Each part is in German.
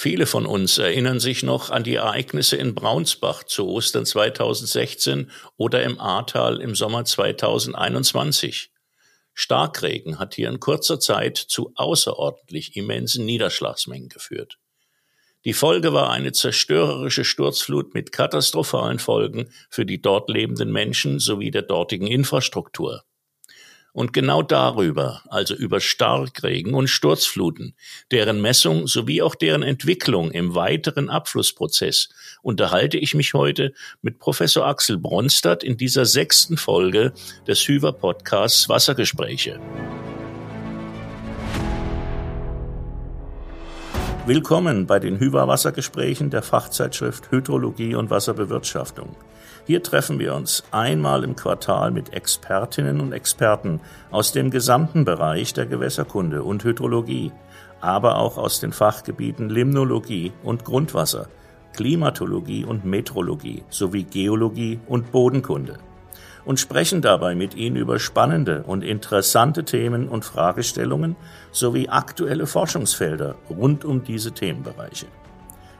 Viele von uns erinnern sich noch an die Ereignisse in Braunsbach zu Ostern 2016 oder im Ahrtal im Sommer 2021. Starkregen hat hier in kurzer Zeit zu außerordentlich immensen Niederschlagsmengen geführt. Die Folge war eine zerstörerische Sturzflut mit katastrophalen Folgen für die dort lebenden Menschen sowie der dortigen Infrastruktur. Und genau darüber, also über Starkregen und Sturzfluten, deren Messung sowie auch deren Entwicklung im weiteren Abflussprozess, unterhalte ich mich heute mit Professor Axel Bronstadt in dieser sechsten Folge des Hüver Podcasts Wassergespräche. Willkommen bei den Hüver Wassergesprächen der Fachzeitschrift Hydrologie und Wasserbewirtschaftung. Hier treffen wir uns einmal im Quartal mit Expertinnen und Experten aus dem gesamten Bereich der Gewässerkunde und Hydrologie, aber auch aus den Fachgebieten Limnologie und Grundwasser, Klimatologie und Metrologie sowie Geologie und Bodenkunde und sprechen dabei mit Ihnen über spannende und interessante Themen und Fragestellungen sowie aktuelle Forschungsfelder rund um diese Themenbereiche.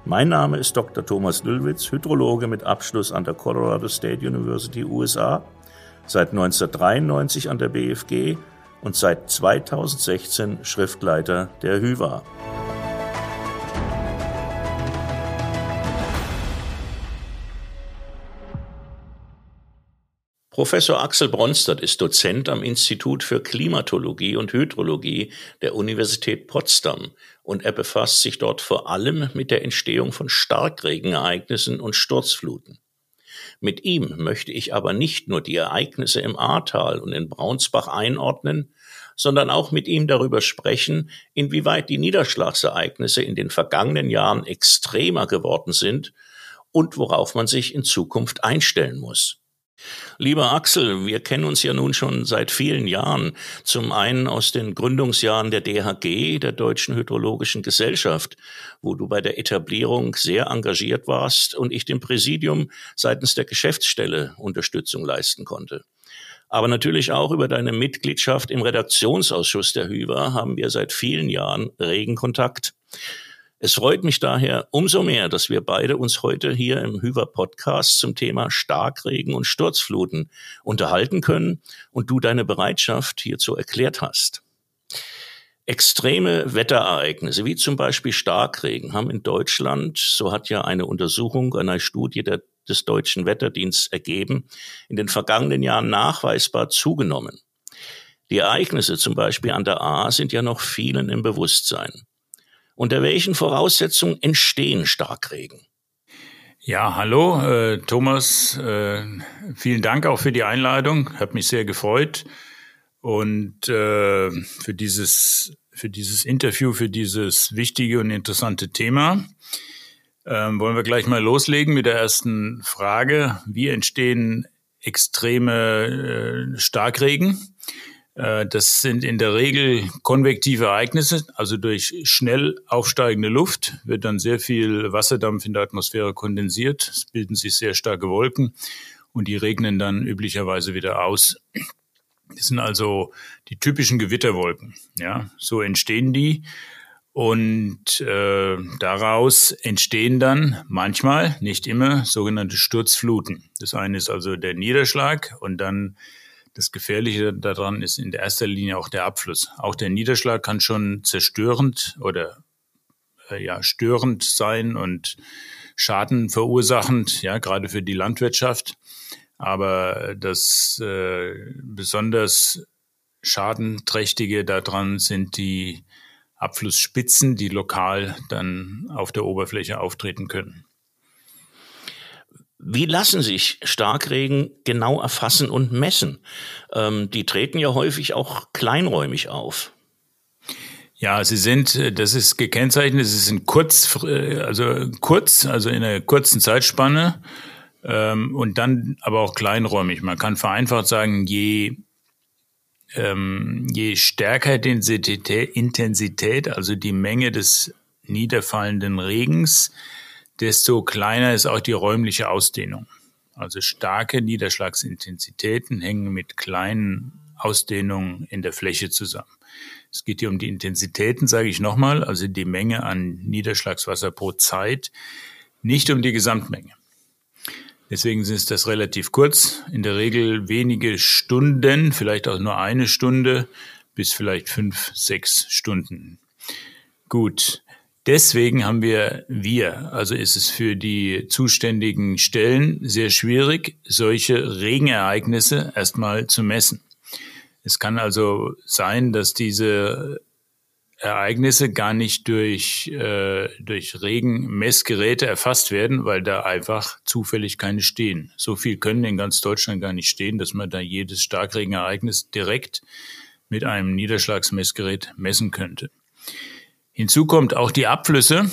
Mein Name ist Dr. Thomas Lüllwitz, Hydrologe mit Abschluss an der Colorado State University USA, seit 1993 an der BFG und seit 2016 Schriftleiter der HYVA. Professor Axel Bronstadt ist Dozent am Institut für Klimatologie und Hydrologie der Universität Potsdam und er befasst sich dort vor allem mit der Entstehung von Starkregenereignissen und Sturzfluten. Mit ihm möchte ich aber nicht nur die Ereignisse im Ahrtal und in Braunsbach einordnen, sondern auch mit ihm darüber sprechen, inwieweit die Niederschlagsereignisse in den vergangenen Jahren extremer geworden sind und worauf man sich in Zukunft einstellen muss. Lieber Axel, wir kennen uns ja nun schon seit vielen Jahren. Zum einen aus den Gründungsjahren der DHG, der Deutschen Hydrologischen Gesellschaft, wo du bei der Etablierung sehr engagiert warst und ich dem Präsidium seitens der Geschäftsstelle Unterstützung leisten konnte. Aber natürlich auch über deine Mitgliedschaft im Redaktionsausschuss der HÜVA haben wir seit vielen Jahren regen Kontakt. Es freut mich daher umso mehr, dass wir beide uns heute hier im Hüver Podcast zum Thema Starkregen und Sturzfluten unterhalten können und du deine Bereitschaft hierzu erklärt hast. Extreme Wetterereignisse, wie zum Beispiel Starkregen, haben in Deutschland, so hat ja eine Untersuchung einer Studie der, des Deutschen Wetterdienstes ergeben, in den vergangenen Jahren nachweisbar zugenommen. Die Ereignisse zum Beispiel an der A sind ja noch vielen im Bewusstsein. Unter welchen Voraussetzungen entstehen Starkregen? Ja, hallo, äh, Thomas. Äh, vielen Dank auch für die Einladung. Hat mich sehr gefreut. Und äh, für dieses für dieses Interview, für dieses wichtige und interessante Thema. Ähm, wollen wir gleich mal loslegen mit der ersten Frage. Wie entstehen extreme äh, Starkregen? Äh, das sind in der Regel konvektive Ereignisse, also durch schnell aufsteigende Luft wird dann sehr viel Wasserdampf in der Atmosphäre kondensiert. Es bilden sich sehr starke Wolken und die regnen dann üblicherweise wieder aus. Das sind also die typischen Gewitterwolken. Ja, so entstehen die. Und äh, daraus entstehen dann manchmal, nicht immer, sogenannte Sturzfluten. Das eine ist also der Niederschlag und dann das Gefährliche daran ist in erster Linie auch der Abfluss. Auch der Niederschlag kann schon zerstörend oder äh, ja störend sein und Schaden verursachend, ja gerade für die Landwirtschaft. Aber das äh, besonders schadenträchtige daran sind die Abflussspitzen, die lokal dann auf der Oberfläche auftreten können. Wie lassen sich Starkregen genau erfassen und messen? Ähm, die treten ja häufig auch kleinräumig auf. Ja, sie sind, äh, das ist gekennzeichnet, sie sind kurz, äh, also kurz, also in einer kurzen Zeitspanne ähm, und dann aber auch kleinräumig. Man kann vereinfacht sagen, je, ähm, je stärker die Intensität, also die Menge des niederfallenden Regens, desto kleiner ist auch die räumliche Ausdehnung. Also starke Niederschlagsintensitäten hängen mit kleinen Ausdehnung in der Fläche zusammen. Es geht hier um die Intensitäten, sage ich nochmal, also die Menge an Niederschlagswasser pro Zeit, nicht um die Gesamtmenge. Deswegen ist das relativ kurz, in der Regel wenige Stunden, vielleicht auch nur eine Stunde bis vielleicht fünf, sechs Stunden. Gut, deswegen haben wir wir, also ist es für die zuständigen Stellen sehr schwierig, solche Regenereignisse erstmal zu messen. Es kann also sein, dass diese Ereignisse gar nicht durch, äh, durch Regenmessgeräte erfasst werden, weil da einfach zufällig keine stehen. So viel können in ganz Deutschland gar nicht stehen, dass man da jedes Starkregenereignis direkt mit einem Niederschlagsmessgerät messen könnte. Hinzu kommt auch die Abflüsse,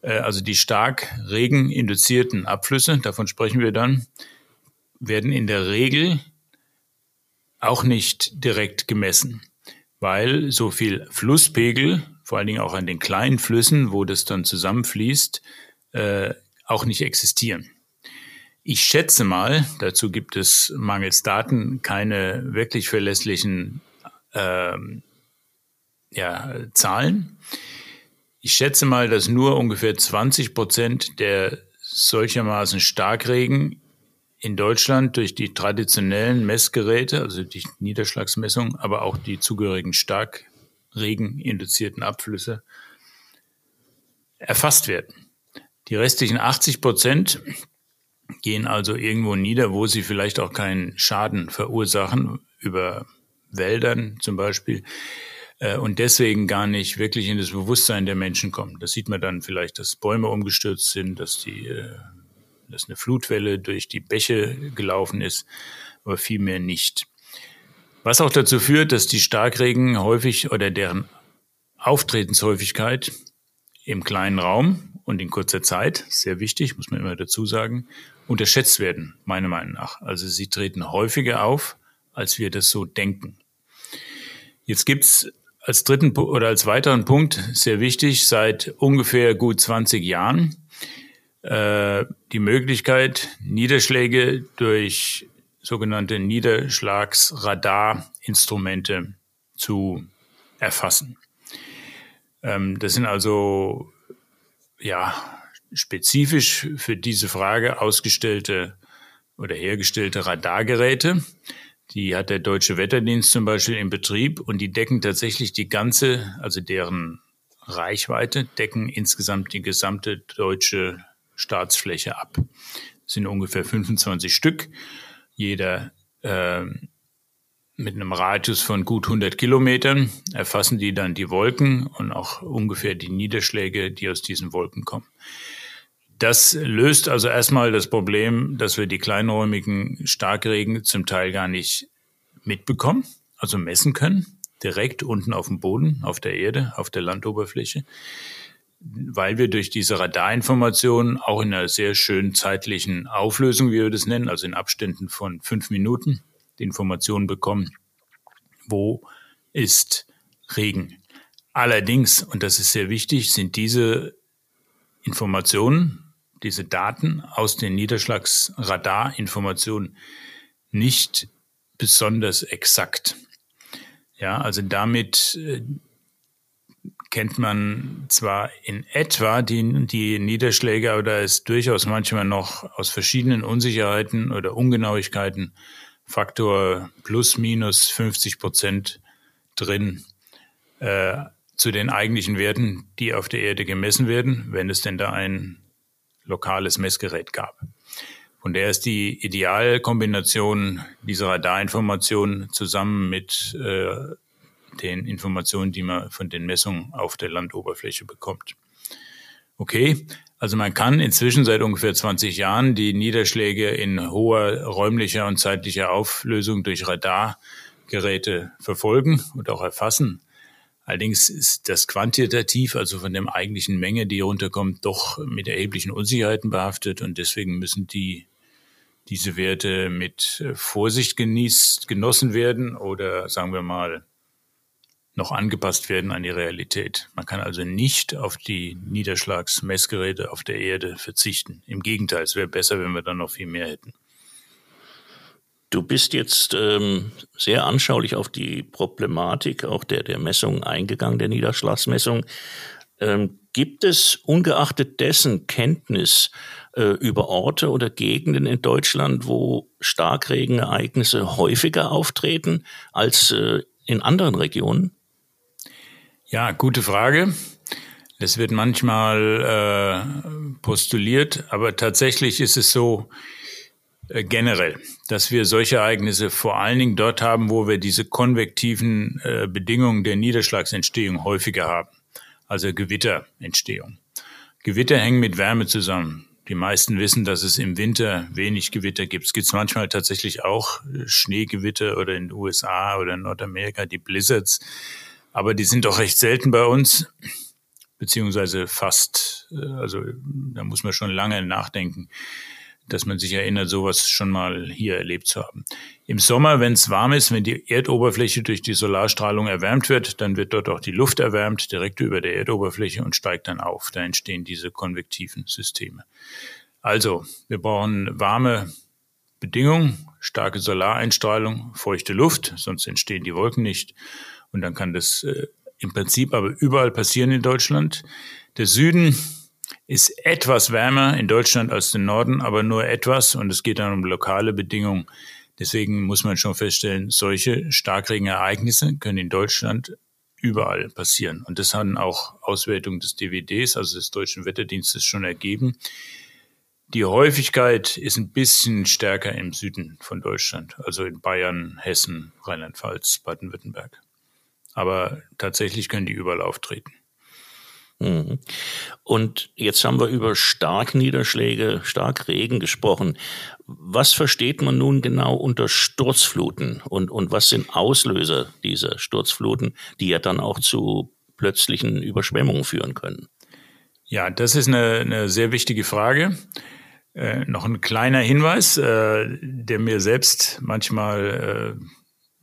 äh, also die stark regeninduzierten Abflüsse, davon sprechen wir dann, werden in der Regel auch nicht direkt gemessen weil so viel Flusspegel, vor allen Dingen auch an den kleinen Flüssen, wo das dann zusammenfließt, äh, auch nicht existieren. Ich schätze mal, dazu gibt es mangels Daten keine wirklich verlässlichen ähm, ja, Zahlen. Ich schätze mal, dass nur ungefähr 20 Prozent der solchermaßen Starkregen in Deutschland durch die traditionellen Messgeräte, also die Niederschlagsmessung, aber auch die zugehörigen starkregeninduzierten Abflüsse erfasst werden. Die restlichen 80 Prozent gehen also irgendwo nieder, wo sie vielleicht auch keinen Schaden verursachen, über Wäldern zum Beispiel, und deswegen gar nicht wirklich in das Bewusstsein der Menschen kommen. Das sieht man dann vielleicht, dass Bäume umgestürzt sind, dass die äh, dass eine Flutwelle durch die Bäche gelaufen ist, aber vielmehr nicht. Was auch dazu führt, dass die Starkregen häufig oder deren Auftretenshäufigkeit im kleinen Raum und in kurzer Zeit, sehr wichtig, muss man immer dazu sagen, unterschätzt werden, meiner Meinung nach. Also sie treten häufiger auf, als wir das so denken. Jetzt gibt's als dritten oder als weiteren Punkt sehr wichtig seit ungefähr gut 20 Jahren äh, die Möglichkeit, Niederschläge durch sogenannte Niederschlagsradarinstrumente zu erfassen. Ähm, das sind also ja spezifisch für diese Frage ausgestellte oder hergestellte Radargeräte. Die hat der Deutsche Wetterdienst zum Beispiel in Betrieb und die decken tatsächlich die ganze, also deren Reichweite, decken insgesamt die gesamte deutsche Staatsfläche ab. Das sind ungefähr 25 Stück, jeder äh, mit einem Radius von gut 100 Kilometern erfassen die dann die Wolken und auch ungefähr die Niederschläge, die aus diesen Wolken kommen. Das löst also erstmal das Problem, dass wir die kleinräumigen Starkregen zum Teil gar nicht mitbekommen, also messen können, direkt unten auf dem Boden, auf der Erde, auf der Landoberfläche weil wir durch diese Radarinformationen auch in einer sehr schönen zeitlichen Auflösung, wie wir das nennen, also in Abständen von fünf Minuten, die Informationen bekommen, wo ist Regen. Allerdings, und das ist sehr wichtig, sind diese Informationen, diese Daten aus den Niederschlagsradarinformationen nicht besonders exakt. Ja, also damit äh, kennt man zwar in etwa die, die Niederschläge, aber da ist durchaus manchmal noch aus verschiedenen Unsicherheiten oder Ungenauigkeiten Faktor plus minus 50 Prozent drin äh, zu den eigentlichen Werten, die auf der Erde gemessen werden, wenn es denn da ein lokales Messgerät gab. Von der ist die Idealkombination dieser Radarinformationen zusammen mit äh, den Informationen, die man von den Messungen auf der Landoberfläche bekommt. Okay, also man kann inzwischen seit ungefähr 20 Jahren die Niederschläge in hoher räumlicher und zeitlicher Auflösung durch Radargeräte verfolgen und auch erfassen. Allerdings ist das quantitativ, also von der eigentlichen Menge, die runterkommt, doch mit erheblichen Unsicherheiten behaftet und deswegen müssen die diese Werte mit Vorsicht genießt, genossen werden oder sagen wir mal noch angepasst werden an die Realität. Man kann also nicht auf die Niederschlagsmessgeräte auf der Erde verzichten. Im Gegenteil, es wäre besser, wenn wir dann noch viel mehr hätten. Du bist jetzt ähm, sehr anschaulich auf die Problematik auch der, der Messung eingegangen, der Niederschlagsmessung. Ähm, gibt es ungeachtet dessen Kenntnis äh, über Orte oder Gegenden in Deutschland, wo Starkregenereignisse häufiger auftreten als äh, in anderen Regionen? Ja, gute Frage. Das wird manchmal äh, postuliert, aber tatsächlich ist es so generell, dass wir solche Ereignisse vor allen Dingen dort haben, wo wir diese konvektiven äh, Bedingungen der Niederschlagsentstehung häufiger haben, also Gewitterentstehung. Gewitter hängen mit Wärme zusammen. Die meisten wissen, dass es im Winter wenig Gewitter gibt. Es gibt manchmal tatsächlich auch äh, Schneegewitter oder in den USA oder in Nordamerika die Blizzards. Aber die sind doch recht selten bei uns, beziehungsweise fast, äh, also da muss man schon lange nachdenken, dass man sich erinnert, sowas schon mal hier erlebt zu haben. Im Sommer, wenn es warm ist, wenn die Erdoberfläche durch die Solarstrahlung erwärmt wird, dann wird dort auch die Luft erwärmt, direkt über der Erdoberfläche und steigt dann auf. Da entstehen diese konvektiven Systeme. Also, wir brauchen warme Bedingungen, starke Solareinstrahlung, feuchte Luft, sonst entstehen die Wolken nicht. Und dann kann das äh, im Prinzip aber überall passieren in Deutschland. Der Süden ist etwas wärmer in Deutschland als der Norden, aber nur etwas und es geht dann um lokale Bedingungen. Deswegen muss man schon feststellen, solche Starkregenereignisse können in Deutschland überall passieren. Und das haben auch Auswertungen des DWDs, also des Deutschen Wetterdienstes, schon ergeben. Die Häufigkeit ist ein bisschen stärker im Süden von Deutschland, also in Bayern, Hessen, Rheinland-Pfalz, Baden-Württemberg. Aber tatsächlich können die überall auftreten. Mhm. Und jetzt haben wir über Starkniederschläge, Starkregen gesprochen. Was versteht man nun genau unter Sturzfluten und, und was sind Auslöser dieser Sturzfluten, die ja dann auch zu plötzlichen Überschwemmungen führen können? Ja, das ist eine, eine sehr wichtige Frage. Äh, noch ein kleiner Hinweis, äh, der mir selbst manchmal äh,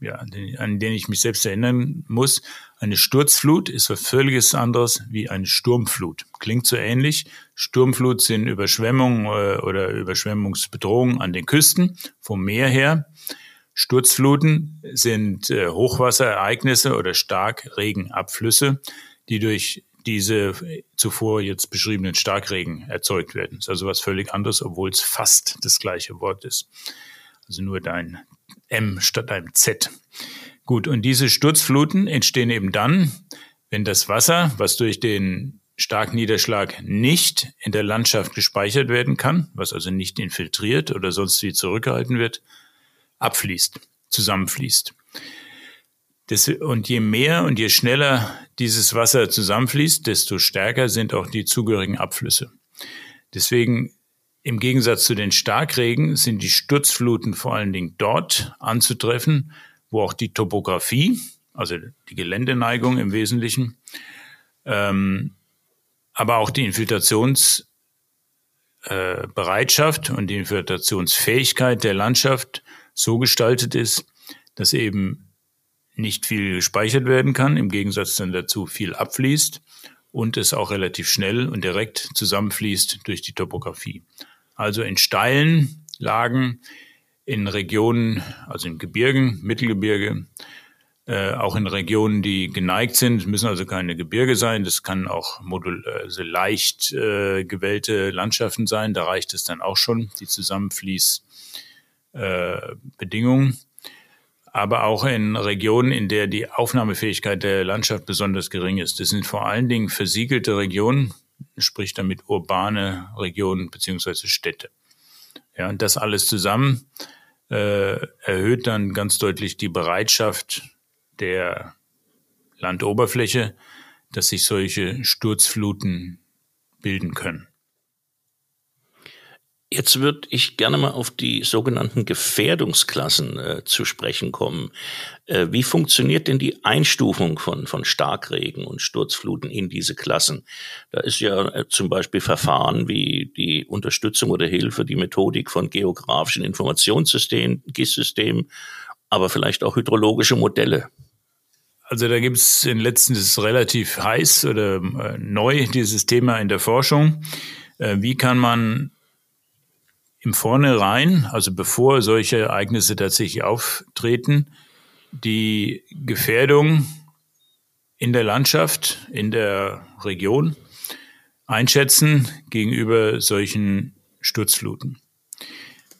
ja, den, an den ich mich selbst erinnern muss. Eine Sturzflut ist was völliges anderes wie eine Sturmflut. Klingt so ähnlich. Sturmflut sind Überschwemmungen äh, oder Überschwemmungsbedrohungen an den Küsten vom Meer her. Sturzfluten sind äh, Hochwasserereignisse oder Starkregenabflüsse, die durch diese zuvor jetzt beschriebenen Starkregen erzeugt werden. Das ist also was völlig anderes, obwohl es fast das gleiche Wort ist. Also nur dein M statt einem Z. Gut, und diese Sturzfluten entstehen eben dann, wenn das Wasser, was durch den starken Niederschlag nicht in der Landschaft gespeichert werden kann, was also nicht infiltriert oder sonst wie zurückgehalten wird, abfließt, zusammenfließt. Das, und je mehr und je schneller dieses Wasser zusammenfließt, desto stärker sind auch die zugehörigen Abflüsse. Deswegen im Gegensatz zu den Starkregen sind die Sturzfluten vor allen Dingen dort anzutreffen, wo auch die Topografie, also die Geländeneigung im Wesentlichen, ähm, aber auch die Infiltrationsbereitschaft äh, und die Infiltrationsfähigkeit der Landschaft so gestaltet ist, dass eben nicht viel gespeichert werden kann, im Gegensatz dann dazu viel abfließt und es auch relativ schnell und direkt zusammenfließt durch die Topografie also in steilen Lagen, in Regionen, also in Gebirgen, Mittelgebirge, äh, auch in Regionen, die geneigt sind, müssen also keine Gebirge sein, das kann auch modul also leicht äh, gewellte Landschaften sein, da reicht es dann auch schon, die Zusammenfließbedingungen. Äh, aber auch in Regionen, in der die Aufnahmefähigkeit der Landschaft besonders gering ist. Das sind vor allen Dingen versiegelte Regionen, sprich damit urbane Regionen beziehungsweise Städte. Ja, und das alles zusammen äh, erhöht dann ganz deutlich die Bereitschaft der Landoberfläche, dass sich solche Sturzfluten bilden können. Jetzt würde ich gerne mal auf die sogenannten Gefährdungsklassen äh, zu sprechen kommen. Äh, wie funktioniert denn die Einstufung von, von Starkregen und Sturzfluten in diese Klassen? Da ist ja äh, zum Beispiel Verfahren wie die Unterstützung oder Hilfe, die Methodik von geografischen Informationssystemen, GIS-Systemen, aber vielleicht auch hydrologische Modelle. Also da gibt es in letzten ist relativ heiß oder äh, neu dieses Thema in der Forschung. Äh, wie kann man im Vornherein, also bevor solche Ereignisse tatsächlich auftreten, die Gefährdung in der Landschaft, in der Region einschätzen gegenüber solchen Sturzfluten.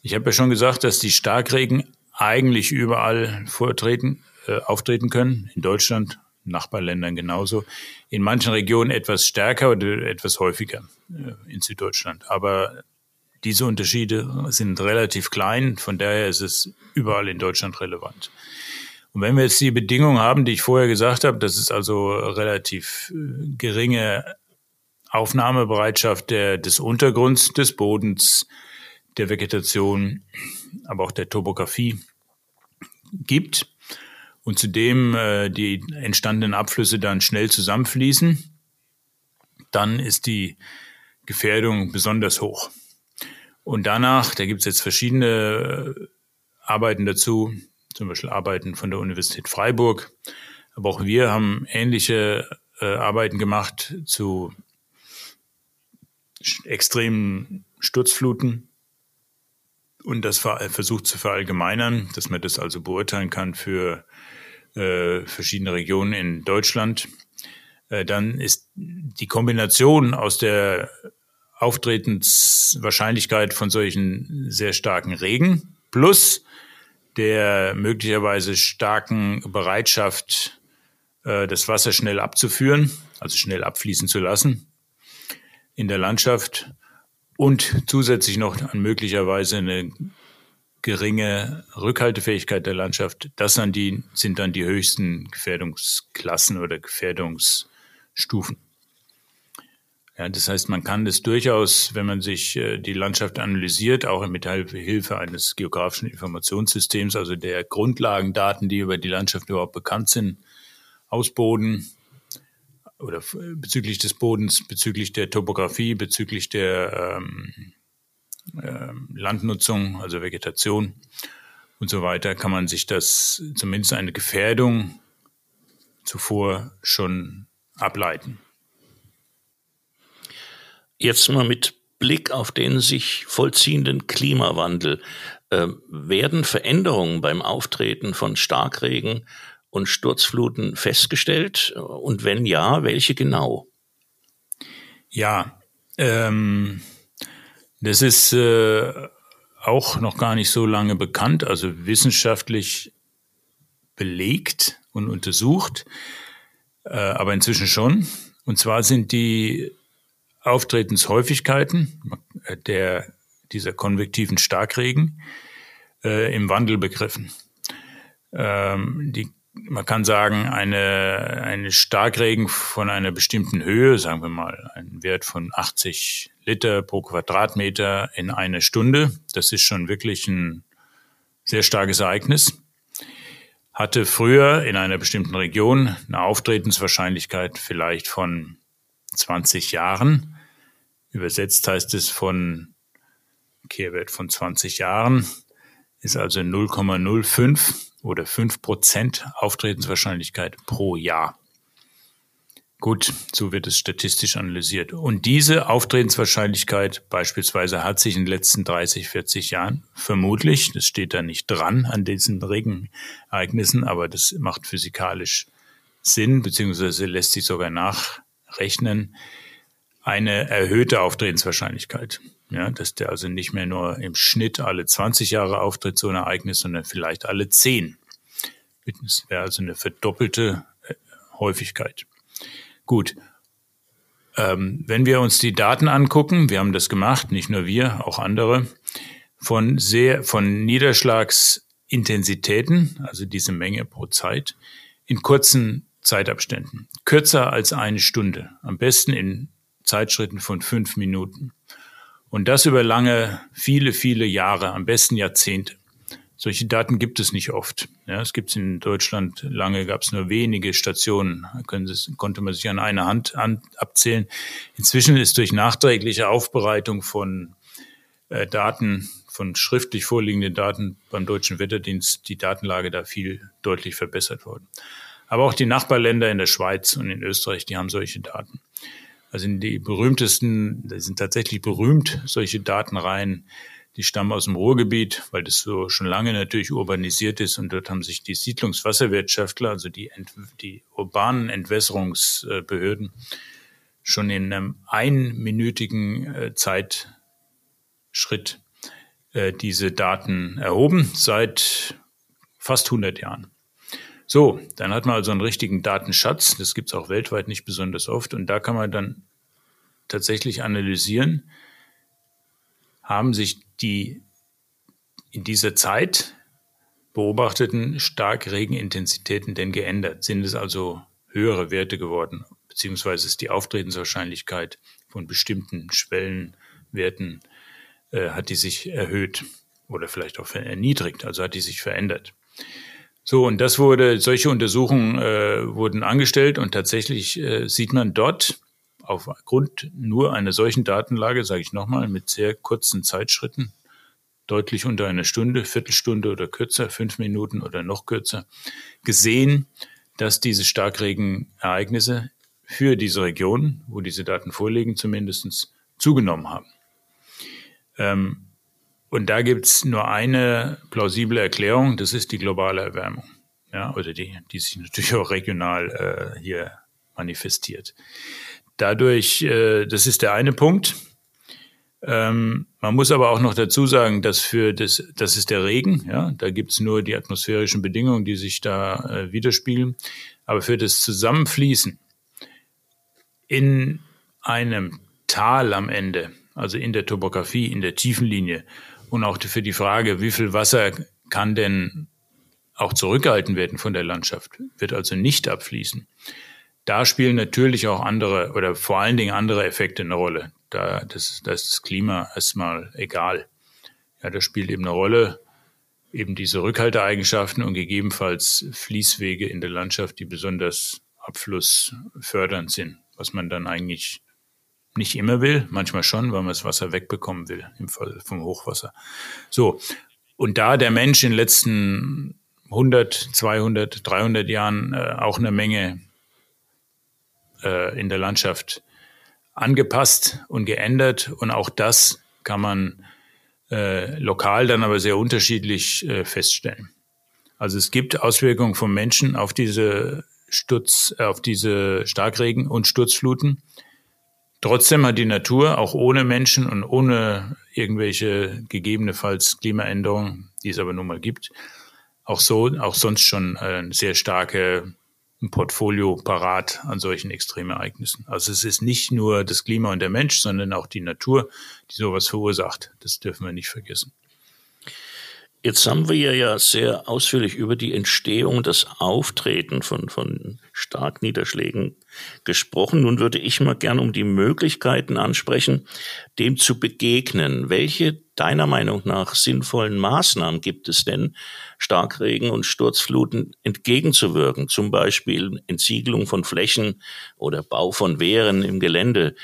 Ich habe ja schon gesagt, dass die Starkregen eigentlich überall vortreten, äh, auftreten können, in Deutschland, Nachbarländern genauso, in manchen Regionen etwas stärker oder etwas häufiger äh, in Süddeutschland. Aber diese Unterschiede sind relativ klein, von daher ist es überall in Deutschland relevant. Und wenn wir jetzt die Bedingungen haben, die ich vorher gesagt habe, das ist also relativ äh, geringe Aufnahmebereitschaft der, des Untergrunds, des Bodens, der Vegetation, aber auch der Topografie gibt und zudem äh, die entstandenen Abflüsse dann schnell zusammenfließen, dann ist die Gefährdung besonders hoch. Und danach, da gibt es jetzt verschiedene äh, Arbeiten dazu, zum Beispiel Arbeiten von der Universität Freiburg, aber auch wir haben ähnliche äh, Arbeiten gemacht zu extremen Sturzfluten und das versucht zu verallgemeinern, dass man das also beurteilen kann für äh, verschiedene Regionen in Deutschland. Äh, dann ist die Kombination aus der Auftretenswahrscheinlichkeit von solchen sehr starken Regen plus der möglicherweise starken Bereitschaft, äh, das Wasser schnell abzuführen, also schnell abfließen zu lassen in der Landschaft und zusätzlich noch an möglicherweise eine geringe Rückhaltefähigkeit der Landschaft. Das sind, die, sind dann die höchsten Gefährdungsklassen oder Gefährdungsstufen. Ja, das heißt, man kann das durchaus, wenn man sich äh, die Landschaft analysiert, auch mit Hilfe eines geografischen Informationssystems, also der Grundlagendaten, die über die Landschaft überhaupt bekannt sind, ausboden oder bezüglich des Bodens, bezüglich der Topografie, bezüglich der ähm, äh, Landnutzung, also Vegetation und so weiter, kann man sich das zumindest eine Gefährdung zuvor schon ableiten. Jetzt mal mit Blick auf den sich vollziehenden Klimawandel. Äh, werden Veränderungen beim Auftreten von Starkregen und Sturzfluten festgestellt? Und wenn ja, welche genau? Ja, ähm, das ist äh, auch noch gar nicht so lange bekannt, also wissenschaftlich belegt und untersucht, äh, aber inzwischen schon. Und zwar sind die Auftretenshäufigkeiten der, dieser konvektiven Starkregen äh, im Wandel begriffen. Ähm, die, man kann sagen, eine, eine Starkregen von einer bestimmten Höhe, sagen wir mal, ein Wert von 80 Liter pro Quadratmeter in einer Stunde, das ist schon wirklich ein sehr starkes Ereignis hatte früher in einer bestimmten Region eine Auftretenswahrscheinlichkeit vielleicht von 20 Jahren. Übersetzt heißt es von Kehrwert von 20 Jahren, ist also 0,05 oder 5 Prozent Auftretenswahrscheinlichkeit pro Jahr. Gut, so wird es statistisch analysiert. Und diese Auftretenswahrscheinlichkeit beispielsweise hat sich in den letzten 30, 40 Jahren vermutlich, das steht da nicht dran an diesen Regenereignissen, aber das macht physikalisch Sinn, beziehungsweise lässt sich sogar nachrechnen, eine erhöhte Auftretenswahrscheinlichkeit. Ja, dass der also nicht mehr nur im Schnitt alle 20 Jahre auftritt, so ein Ereignis, sondern vielleicht alle 10. Das wäre also eine verdoppelte äh, Häufigkeit. Gut. Ähm, wenn wir uns die Daten angucken, wir haben das gemacht, nicht nur wir, auch andere, von sehr, von Niederschlagsintensitäten, also diese Menge pro Zeit, in kurzen Zeitabständen. Kürzer als eine Stunde. Am besten in Zeitschritten von fünf Minuten. Und das über lange, viele, viele Jahre, am besten Jahrzehnte. Solche Daten gibt es nicht oft. Ja, es gibt in Deutschland lange, gab es nur wenige Stationen, Sie, konnte man sich an einer Hand an, abzählen. Inzwischen ist durch nachträgliche Aufbereitung von äh, Daten, von schriftlich vorliegenden Daten beim Deutschen Wetterdienst die Datenlage da viel deutlich verbessert worden. Aber auch die Nachbarländer in der Schweiz und in Österreich, die haben solche Daten. Also die berühmtesten, die sind tatsächlich berühmt, solche Datenreihen Die stammen aus dem Ruhrgebiet, weil das so schon lange natürlich urbanisiert ist und dort haben sich die Siedlungswasserwirtschaftler, also die, die urbanen Entwässerungsbehörden, schon in einem einminütigen äh, Zeitschritt äh, diese Daten erhoben seit fast 100 Jahren. So, dann hat man also einen richtigen Datenschatz. Das gibt es auch weltweit nicht besonders oft. Und da kann man dann tatsächlich analysieren, haben sich die in dieser Zeit beobachteten Starkregenintensitäten denn geändert? Sind es also höhere Werte geworden? Beziehungsweise ist die Auftretenswahrscheinlichkeit von bestimmten Schwellenwerten, äh, hat die sich erhöht oder vielleicht auch erniedrigt, also hat die sich verändert. So, und das wurde, solche Untersuchungen äh, wurden angestellt und tatsächlich äh, sieht man dort aufgrund nur einer solchen Datenlage, sage ich nochmal, mit sehr kurzen Zeitschritten, deutlich unter einer Stunde, Viertelstunde oder kürzer, fünf Minuten oder noch kürzer, gesehen, dass diese Starkregenereignisse für diese Region, wo diese Daten vorliegen, zumindest zugenommen haben. Ähm, und da gibt's nur eine plausible Erklärung, das ist die globale Erwärmung. Ja, oder die, die sich natürlich auch regional äh, hier manifestiert. Dadurch, äh, das ist der eine Punkt. Ähm, man muss aber auch noch dazu sagen, dass für das, das ist der Regen, ja, da gibt's nur die atmosphärischen Bedingungen, die sich da äh, widerspiegeln. Aber für das Zusammenfließen in einem Tal am Ende, also in der Topografie, in der Tiefenlinie, und auch für die Frage, wie viel Wasser kann denn auch zurückgehalten werden von der Landschaft, wird also nicht abfließen. Da spielen natürlich auch andere oder vor allen Dingen andere Effekte eine Rolle. Da, das, da ist das Klima erstmal egal. Ja, das spielt eben eine Rolle, eben diese Rückhalteeigenschaften und gegebenenfalls Fließwege in der Landschaft, die besonders abflussfördernd sind, was man dann eigentlich nicht immer will, manchmal schon, weil man das Wasser wegbekommen will, im Fall vom Hochwasser. So. Und da der Mensch in den letzten 100, 200, 300 Jahren äh, auch eine Menge äh, in der Landschaft angepasst und geändert und auch das kann man äh, lokal dann aber sehr unterschiedlich äh, feststellen. Also es gibt Auswirkungen vom Menschen auf diese Sturz, auf diese Starkregen und Sturzfluten. Trotzdem hat die Natur auch ohne Menschen und ohne irgendwelche gegebenenfalls Klimaänderungen, die es aber nun mal gibt, auch so, auch sonst schon ein sehr starke Portfolio parat an solchen Extremereignissen. Also es ist nicht nur das Klima und der Mensch, sondern auch die Natur, die sowas verursacht. Das dürfen wir nicht vergessen. Jetzt haben wir ja sehr ausführlich über die Entstehung, das Auftreten von, von Starkniederschlägen gesprochen. Nun würde ich mal gern um die Möglichkeiten ansprechen, dem zu begegnen. Welche deiner Meinung nach sinnvollen Maßnahmen gibt es denn, Starkregen und Sturzfluten entgegenzuwirken? Zum Beispiel Entsiegelung von Flächen oder Bau von Wehren im Gelände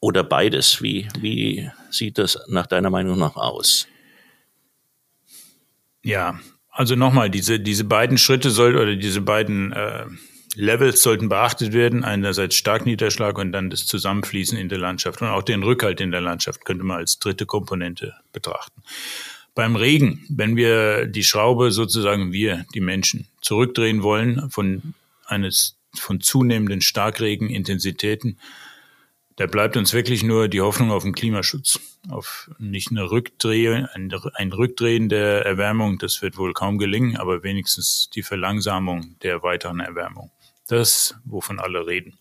oder beides. Wie, wie sieht das nach deiner Meinung nach aus? Ja, also nochmal, diese, diese beiden Schritte soll oder diese beiden äh, Levels sollten beachtet werden. Einerseits Starkniederschlag und dann das Zusammenfließen in der Landschaft und auch den Rückhalt in der Landschaft könnte man als dritte Komponente betrachten. Beim Regen, wenn wir die Schraube sozusagen wir, die Menschen, zurückdrehen wollen von eines von zunehmenden Starkregenintensitäten, da bleibt uns wirklich nur die Hoffnung auf den Klimaschutz, auf nicht eine Rückdreh, ein, ein Rückdrehen der Erwärmung, das wird wohl kaum gelingen, aber wenigstens die Verlangsamung der weiteren Erwärmung. Das, wovon alle reden.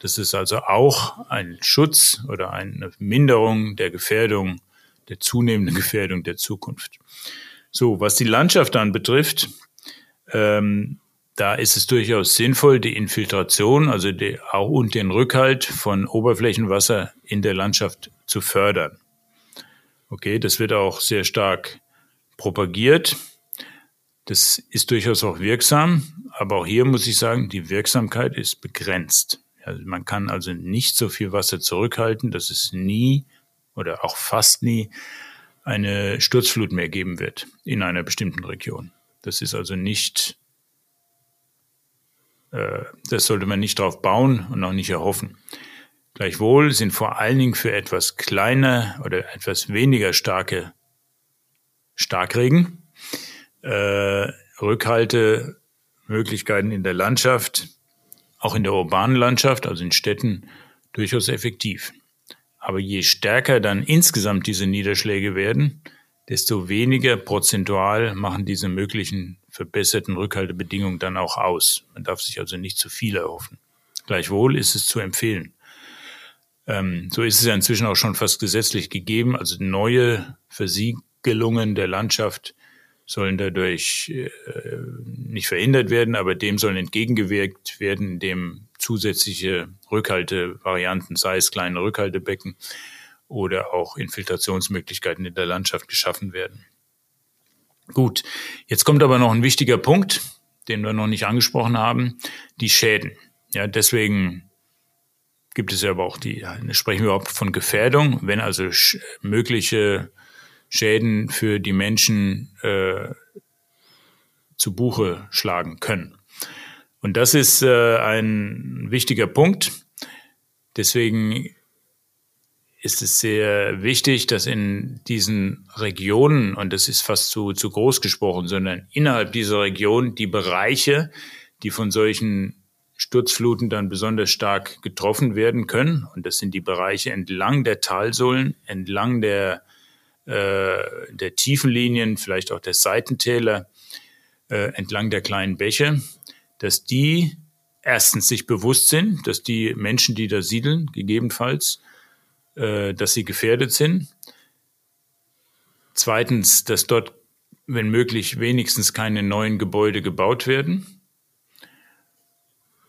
Das ist also auch ein Schutz oder eine Minderung der Gefährdung, der zunehmenden Gefährdung der Zukunft. So, was die Landschaft dann betrifft, ähm, da ist es durchaus sinnvoll, die Infiltration, also die, auch und den Rückhalt von Oberflächenwasser in der Landschaft zu fördern. Okay, das wird auch sehr stark propagiert. Das ist durchaus auch wirksam, aber auch hier muss ich sagen, die Wirksamkeit ist begrenzt. Also man kann also nicht so viel Wasser zurückhalten, dass es nie oder auch fast nie eine Sturzflut mehr geben wird in einer bestimmten Region. Das ist also nicht äh, das sollte man nicht drauf bauen und auch nicht erhoffen. Gleichwohl sind vor allen Dingen für etwas kleiner oder etwas weniger starke Starkregen, äh, Rückhaltemöglichkeiten in der Landschaft, auch in der urbanen Landschaft, also in Städten, durchaus effektiv. Aber je stärker dann insgesamt diese Niederschläge werden, desto weniger prozentual machen diese möglichen verbesserten Rückhaltebedingungen dann auch aus. Man darf sich also nicht zu viel erhoffen. Gleichwohl ist es zu empfehlen. Ähm, so ist es ja inzwischen auch schon fast gesetzlich gegeben. Also neue Versiegelungen der Landschaft sollen dadurch äh, nicht verhindert werden, aber dem sollen entgegengewirkt werden, indem zusätzliche Rückhaltevarianten, sei es kleine Rückhaltebecken oder auch Infiltrationsmöglichkeiten in der Landschaft geschaffen werden. Gut, jetzt kommt aber noch ein wichtiger Punkt, den wir noch nicht angesprochen haben, die Schäden. Ja, deswegen gibt es ja aber auch die, sprechen wir überhaupt von Gefährdung, wenn also mögliche Schäden für die Menschen äh, zu Buche schlagen können. Und das ist äh, ein wichtiger Punkt. Deswegen ist es sehr wichtig, dass in diesen Regionen, und das ist fast zu, zu groß gesprochen, sondern innerhalb dieser Region die Bereiche, die von solchen Sturzfluten dann besonders stark getroffen werden können, und das sind die Bereiche entlang der Talsohlen, entlang der der Tiefenlinien, vielleicht auch der Seitentäler, äh, entlang der kleinen Bäche, dass die erstens sich bewusst sind, dass die Menschen, die da siedeln, gegebenenfalls, äh, dass sie gefährdet sind. Zweitens, dass dort, wenn möglich, wenigstens keine neuen Gebäude gebaut werden.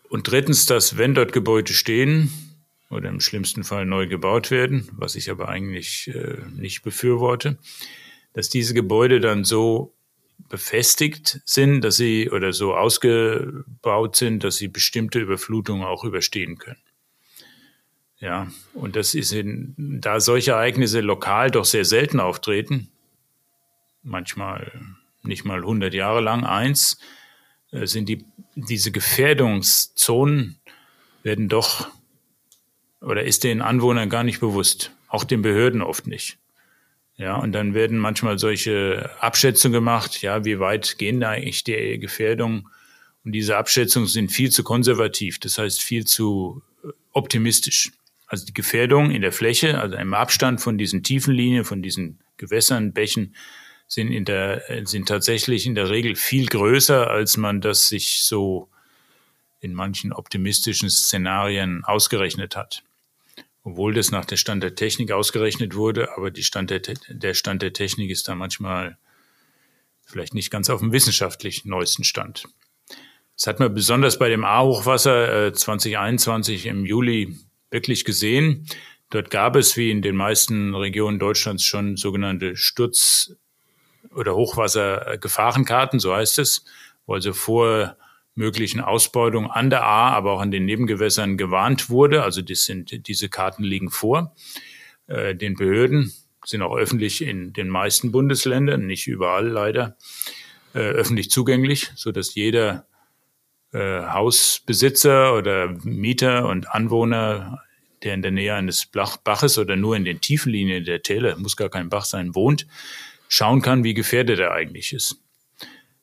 Und drittens, dass, wenn dort Gebäude stehen, oder im schlimmsten Fall neu gebaut werden, was ich aber eigentlich äh, nicht befürworte, dass diese Gebäude dann so befestigt sind, dass sie oder so ausgebaut sind, dass sie bestimmte Überflutungen auch überstehen können. Ja, und das ist in, da solche Ereignisse lokal doch sehr selten auftreten, manchmal nicht mal 100 Jahre lang eins, äh, sind die, diese Gefährdungszonen werden doch oder ist den Anwohnern gar nicht bewusst, auch den Behörden oft nicht. Ja, und dann werden manchmal solche Abschätzungen gemacht, ja, wie weit gehen da eigentlich die Gefährdungen? Und diese Abschätzungen sind viel zu konservativ, das heißt viel zu äh, optimistisch. Also die Gefährdung in der Fläche, also im Abstand von diesen tiefen Linien, von diesen Gewässern, Bächen, sind in der, sind tatsächlich in der Regel viel größer, als man das sich so in manchen optimistischen Szenarien ausgerechnet hat obwohl das nach der Stand der Technik ausgerechnet wurde, aber Stand der, der Stand der Technik ist da manchmal vielleicht nicht ganz auf dem wissenschaftlich neuesten Stand. Das hat man besonders bei dem A-Hochwasser äh, 2021 im Juli wirklich gesehen. Dort gab es, wie in den meisten Regionen Deutschlands, schon sogenannte Sturz- oder Hochwassergefahrenkarten, so heißt es, wo also vor möglichen Ausbeutung an der A, aber auch an den Nebengewässern gewarnt wurde. Also das sind, diese Karten liegen vor äh, den Behörden, sind auch öffentlich in den meisten Bundesländern, nicht überall leider, äh, öffentlich zugänglich, so dass jeder äh, Hausbesitzer oder Mieter und Anwohner, der in der Nähe eines Baches oder nur in den Tiefenlinien der Täler, muss gar kein Bach sein, wohnt, schauen kann, wie gefährdet er eigentlich ist.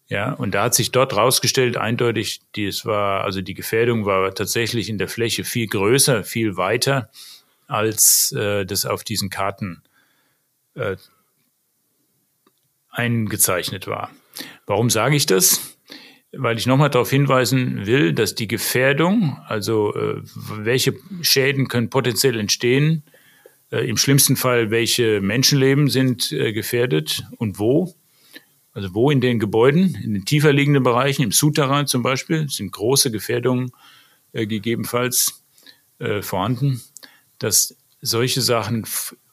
Ja, und da hat sich dort rausgestellt, eindeutig, die, es war, also die Gefährdung war tatsächlich in der Fläche viel größer, viel weiter, als äh, das auf diesen Karten äh, eingezeichnet war. Warum sage ich das? Weil ich nochmal darauf hinweisen will, dass die Gefährdung, also äh, welche Schäden können potenziell entstehen, äh, im schlimmsten Fall welche Menschenleben sind äh, gefährdet und wo, also wo in den Gebäuden, in den tiefer liegenden Bereichen, im Souterrain zum Beispiel, sind große Gefährdungen äh, gegebenenfalls äh, vorhanden, dass solche Sachen,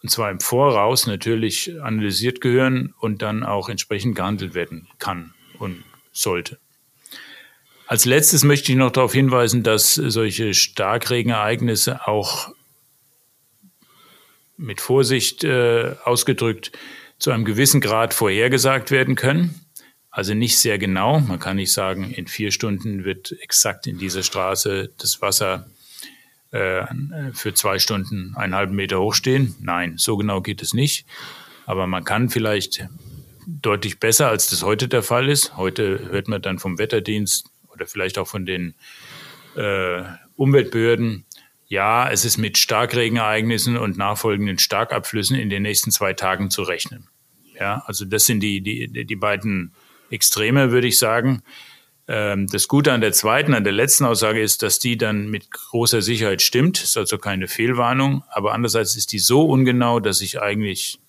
und zwar im Voraus natürlich analysiert gehören und dann auch entsprechend gehandelt werden kann und sollte. Als letztes möchte ich noch darauf hinweisen, dass solche Starkregenereignisse auch mit Vorsicht äh, ausgedrückt zu einem gewissen Grad vorhergesagt werden können. Also nicht sehr genau. Man kann nicht sagen, in vier Stunden wird exakt in dieser Straße das Wasser äh, für zwei Stunden einen halben Meter hochstehen. Nein, so genau geht es nicht. Aber man kann vielleicht deutlich besser, als das heute der Fall ist. Heute hört man dann vom Wetterdienst oder vielleicht auch von den äh, Umweltbehörden, ja, es ist mit Starkregenereignissen und nachfolgenden Starkabflüssen in den nächsten zwei Tagen zu rechnen. Ja, also das sind die, die, die beiden Extreme, würde ich sagen. Ähm, das Gute an der zweiten, an der letzten Aussage ist, dass die dann mit großer Sicherheit stimmt. Ist also keine Fehlwarnung. Aber andererseits ist die so ungenau, dass sich eigentlich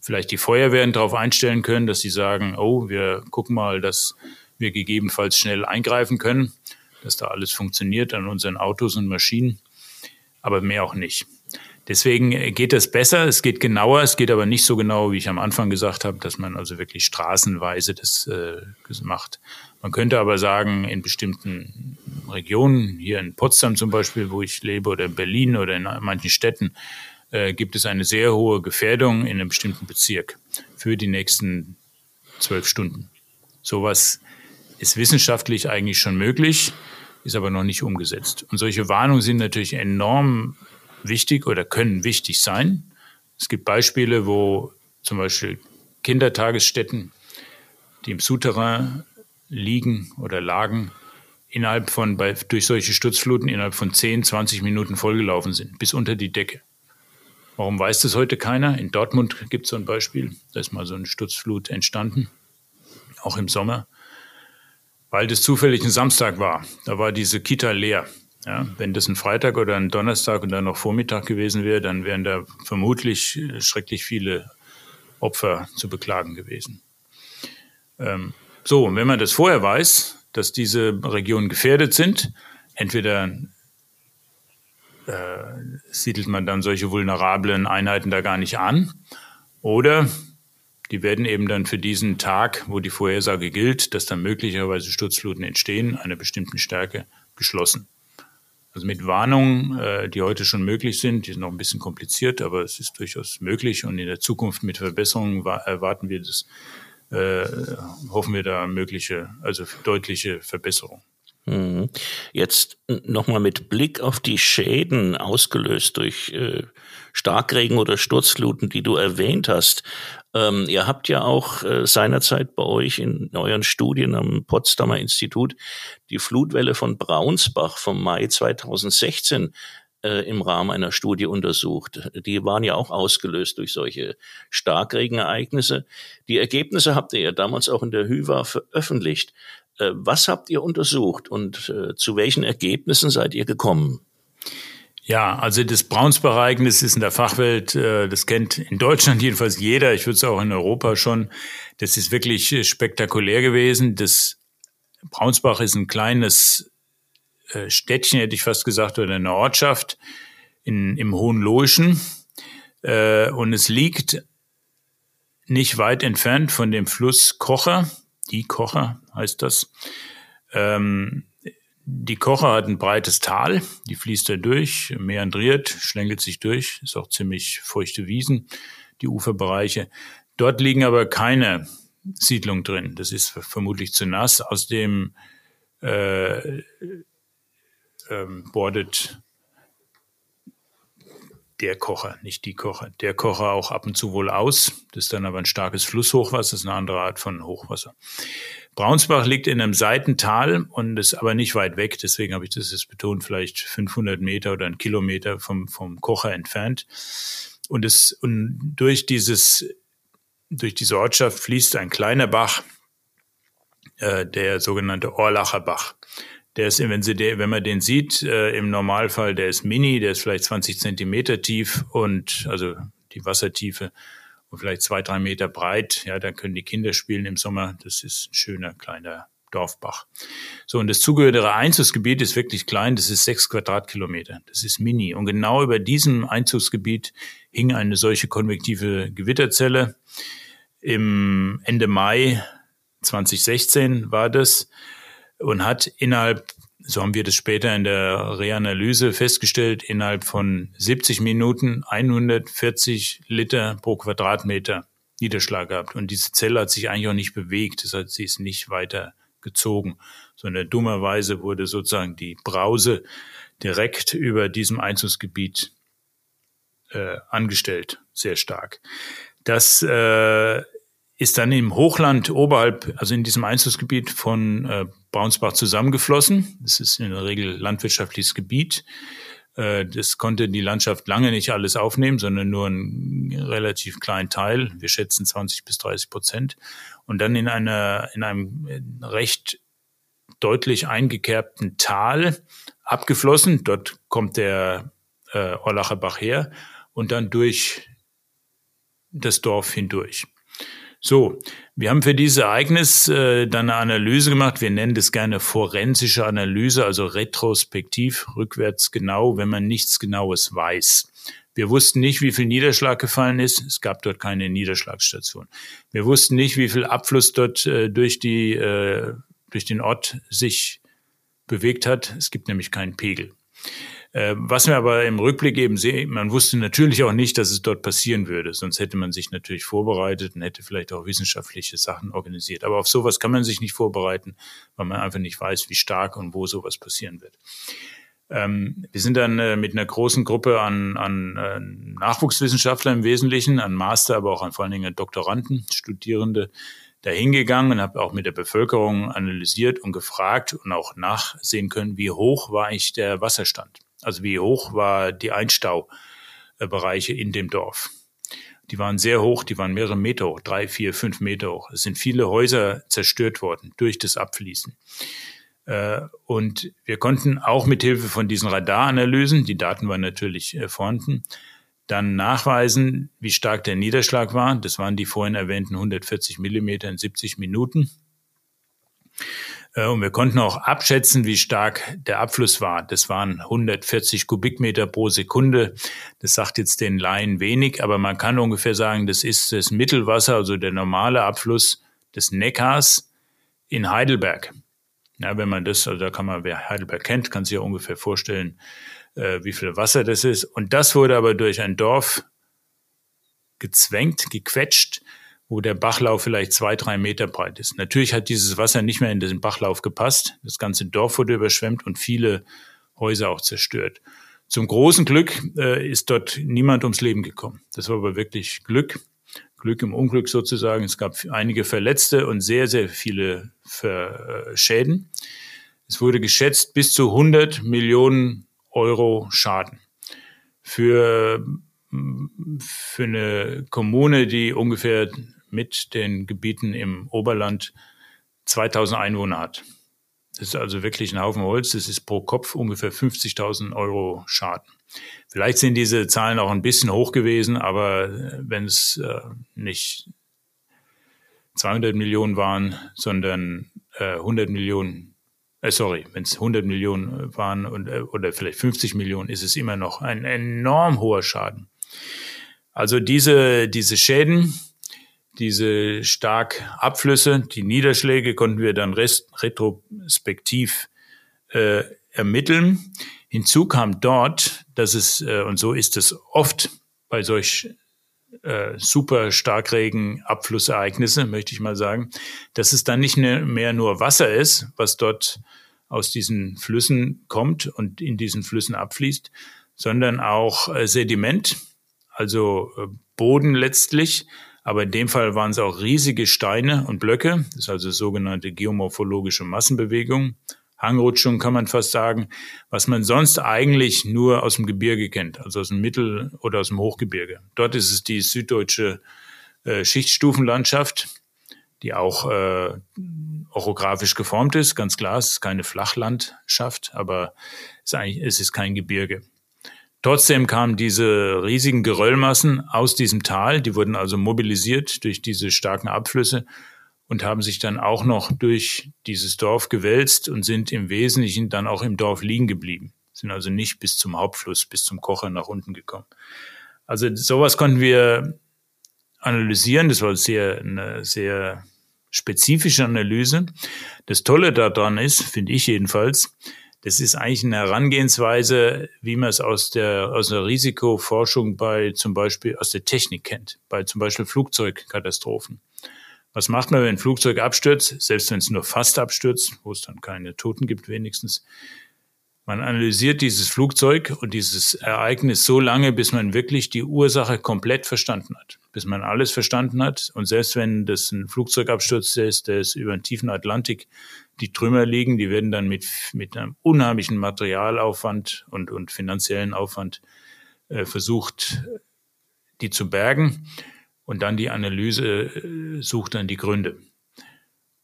vielleicht die Feuerwehren darauf einstellen können, dass sie sagen, oh, wir gucken mal, dass wir gegebenenfalls schnell eingreifen können, dass da alles funktioniert an unseren Autos und Maschinen, aber mehr auch nicht. Deswegen geht es besser, es geht genauer, es geht aber nicht so genau, wie ich am Anfang gesagt habe, dass man also wirklich straßenweise das äh, macht. Man könnte aber sagen, in bestimmten Regionen, hier in Potsdam zum Beispiel, wo ich lebe, oder in Berlin oder in manchen Städten, äh, gibt es eine sehr hohe Gefährdung in einem bestimmten Bezirk für die nächsten zwölf Stunden. Sowas ist wissenschaftlich eigentlich schon möglich, ist aber noch nicht umgesetzt. Und solche Warnungen sind natürlich enorm wichtig oder können wichtig sein. Es gibt Beispiele, wo zum Beispiel Kindertagesstätten, die im Souterrain liegen oder lagen, innerhalb von, bei, durch solche Sturzfluten innerhalb von 10, 20 Minuten vollgelaufen sind, bis unter die Decke. Warum weiß das heute keiner? In Dortmund gibt es so ein Beispiel, da ist mal so eine Sturzflut entstanden, auch im Sommer, weil das zufällig ein Samstag war. Da war diese Kita leer. Ja, wenn das ein Freitag oder ein Donnerstag und dann noch Vormittag gewesen wäre, dann wären da vermutlich äh, schrecklich viele Opfer zu beklagen gewesen. Ähm, so, und wenn man das vorher weiß, dass diese Regionen gefährdet sind, entweder äh, siedelt man dann solche vulnerablen Einheiten da gar nicht an, oder die werden eben dann für diesen Tag, wo die Vorhersage gilt, dass dann möglicherweise Sturzfluten entstehen, einer bestimmten Stärke geschlossen. Also mit Warnungen, äh, die heute schon möglich sind, die sind noch ein bisschen kompliziert, aber es ist durchaus möglich und in der Zukunft mit Verbesserungen erwarten wir das, äh, hoffen wir da mögliche, also deutliche Verbesserungen. Mhm. Jetzt nochmal mit Blick auf die Schäden ausgelöst durch äh, Starkregen oder Sturzfluten, die du erwähnt hast. Ähm, ihr habt ja auch äh, seinerzeit bei euch in euren Studien am Potsdamer Institut die Flutwelle von Braunsbach vom Mai 2016 äh, im Rahmen einer Studie untersucht. Die waren ja auch ausgelöst durch solche Starkregenereignisse. Die Ergebnisse habt ihr ja damals auch in der HÜWA veröffentlicht. Äh, was habt ihr untersucht und äh, zu welchen Ergebnissen seid ihr gekommen? Ja, also das Braunsbach-Ereignis ist in der Fachwelt, äh, das kennt in Deutschland jedenfalls jeder, ich würde es auch in Europa schon. Das ist wirklich spektakulär gewesen. Das Braunsbach ist ein kleines Städtchen, hätte ich fast gesagt, oder eine Ortschaft in, im Hohenlohischen. Und es liegt nicht weit entfernt von dem Fluss Kocher die Kocher heißt das. Ähm, die Kocher hat ein breites Tal, die fließt da durch, meandriert, schlängelt sich durch, ist auch ziemlich feuchte Wiesen, die Uferbereiche. Dort liegen aber keine Siedlungen drin. Das ist vermutlich zu nass. Aus dem äh, ähm, bordet der Kocher, nicht die Kocher, der Kocher auch ab und zu wohl aus. Das ist dann aber ein starkes Flusshochwasser, das ist eine andere Art von Hochwasser. Braunsbach liegt in einem Seitental und ist aber nicht weit weg, deswegen habe ich das jetzt betont, vielleicht 500 Meter oder ein Kilometer vom, vom Kocher entfernt. Und es, und durch dieses, durch diese Ortschaft fließt ein kleiner Bach, äh, der sogenannte Orlacher Bach. Der ist, wenn, Sie der, wenn man den sieht, äh, im Normalfall, der ist mini, der ist vielleicht 20 Zentimeter tief und also die Wassertiefe und vielleicht zwei, drei Meter breit. Ja, da können die Kinder spielen im Sommer. Das ist ein schöner kleiner Dorfbach. So, und das zugehörige Einzugsgebiet ist wirklich klein, das ist sechs Quadratkilometer. Das ist mini. Und genau über diesem Einzugsgebiet hing eine solche konvektive Gewitterzelle. Im Ende Mai 2016 war das und hat innerhalb, so haben wir das später in der Reanalyse festgestellt, innerhalb von 70 Minuten 140 Liter pro Quadratmeter Niederschlag gehabt. Und diese Zelle hat sich eigentlich auch nicht bewegt. Das heißt, sie ist nicht weiter gezogen, sondern dummerweise wurde sozusagen die Brause direkt über diesem Einzugsgebiet äh, angestellt, sehr stark. Das äh, ist dann im Hochland oberhalb, also in diesem Einzugsgebiet von äh, Braunsbach zusammengeflossen. Das ist in der Regel landwirtschaftliches Gebiet. Äh, das konnte die Landschaft lange nicht alles aufnehmen, sondern nur einen relativ kleinen Teil. Wir schätzen 20 bis 30 Prozent. Und dann in einer, in einem recht deutlich eingekerbten Tal abgeflossen. Dort kommt der äh, Orlacher Bach her und dann durch das Dorf hindurch. So, wir haben für dieses Ereignis äh, dann eine Analyse gemacht. Wir nennen das gerne forensische Analyse, also retrospektiv, rückwärts genau, wenn man nichts Genaues weiß. Wir wussten nicht, wie viel Niederschlag gefallen ist. Es gab dort keine Niederschlagsstation. Wir wussten nicht, wie viel Abfluss dort äh, durch die äh, durch den Ort sich bewegt hat. Es gibt nämlich keinen Pegel. Äh, was wir aber im Rückblick eben sehen, man wusste natürlich auch nicht, dass es dort passieren würde. Sonst hätte man sich natürlich vorbereitet und hätte vielleicht auch wissenschaftliche Sachen organisiert. Aber auf sowas kann man sich nicht vorbereiten, weil man einfach nicht weiß, wie stark und wo sowas passieren wird. Ähm, wir sind dann äh, mit einer großen Gruppe an, an äh, Nachwuchswissenschaftlern im Wesentlichen, an Master, aber auch an vor allen Dingen Doktoranden, Studierende, dahingegangen und habe auch mit der Bevölkerung analysiert und gefragt und auch nachsehen können, wie hoch war eigentlich der Wasserstand. Also wie hoch war die Einstaubereiche in dem Dorf. Die waren sehr hoch, die waren mehrere Meter hoch, drei, vier, fünf Meter hoch. Es sind viele Häuser zerstört worden durch das Abfließen. Äh, und wir konnten auch mit Hilfe von diesen Radaranalysen, die Daten waren natürlich äh, vorhanden, dann nachweisen, wie stark der Niederschlag war. Das waren die vorhin erwähnten 140 Millimeter in 70 Minuten. Äh, und wir konnten auch abschätzen, wie stark der Abfluss war. Das waren 140 Kubikmeter pro Sekunde. Das sagt jetzt den Laien wenig, aber man kann ungefähr sagen, das ist das Mittelwasser, also der normale Abfluss des Neckars in Heidelberg. Ja, wenn man das, also da kann man, wer Heidelberg kennt, kann sich ja ungefähr vorstellen, äh, wie viel Wasser das ist. Und das wurde aber durch ein Dorf gezwängt, gequetscht, wo der Bachlauf vielleicht zwei, drei Meter breit ist. Natürlich hat dieses Wasser nicht mehr in den Bachlauf gepasst. Das ganze Dorf wurde überschwemmt und viele Häuser auch zerstört. Zum großen Glück äh, ist dort niemand ums Leben gekommen. Das war aber wirklich Glück. Glück im Unglück sozusagen. Es gab einige Verletzte und sehr, sehr viele Ver äh, Schäden. Es wurde geschätzt bis zu 100 Millionen Euro Schaden. Für, für eine Kommune, die ungefähr mit den Gebieten im Oberland 2000 Einwohner hat. Das ist also wirklich ein Haufen Holz. Das ist pro Kopf ungefähr 50.000 Euro Schaden. Vielleicht sind diese Zahlen auch ein bisschen hoch gewesen, aber wenn es äh, nicht 200 Millionen waren, sondern äh, 100 Millionen, äh, sorry, wenn es 100 Millionen waren und, äh, oder vielleicht 50 Millionen, ist es immer noch ein enorm hoher Schaden. Also diese, diese Schäden, diese stark Abflüsse, die Niederschläge konnten wir dann rest, retrospektiv äh, ermitteln. Hinzu kam dort, dass es, äh, und so ist es oft bei solch äh, super Starkregen, Abflussereignisse, möchte ich mal sagen, dass es dann nicht mehr nur Wasser ist, was dort aus diesen Flüssen kommt und in diesen Flüssen abfließt, sondern auch äh, Sediment, also äh, Boden letztlich, aber in dem Fall waren es auch riesige Steine und Blöcke, das ist also sogenannte geomorphologische Massenbewegung, Hangrutschung kann man fast sagen, was man sonst eigentlich nur aus dem Gebirge kennt, also aus dem Mittel- oder aus dem Hochgebirge. Dort ist es die süddeutsche äh, Schichtstufenlandschaft, die auch äh, orographisch geformt ist, ganz klar, es ist keine Flachlandschaft, aber es ist, eigentlich, es ist kein Gebirge. Trotzdem kamen diese riesigen Geröllmassen aus diesem Tal, die wurden also mobilisiert durch diese starken Abflüsse und haben sich dann auch noch durch dieses Dorf gewälzt und sind im Wesentlichen dann auch im Dorf liegen geblieben, sind also nicht bis zum Hauptfluss, bis zum Kocher nach unten gekommen. Also sowas konnten wir analysieren, das war sehr, eine sehr spezifische Analyse. Das Tolle daran ist, finde ich jedenfalls, das ist eigentlich eine Herangehensweise, wie man es aus der, aus der Risikoforschung bei zum Beispiel aus der Technik kennt, bei zum Beispiel Flugzeugkatastrophen. Was macht man, wenn ein Flugzeug abstürzt, selbst wenn es nur fast abstürzt, wo es dann keine Toten gibt wenigstens? Man analysiert dieses Flugzeug und dieses Ereignis so lange, bis man wirklich die Ursache komplett verstanden hat bis man alles verstanden hat. Und selbst wenn das ein Flugzeugabsturz ist, der ist über den tiefen Atlantik, die Trümmer liegen, die werden dann mit, mit einem unheimlichen Materialaufwand und, und finanziellen Aufwand äh, versucht, die zu bergen. Und dann die Analyse äh, sucht dann die Gründe.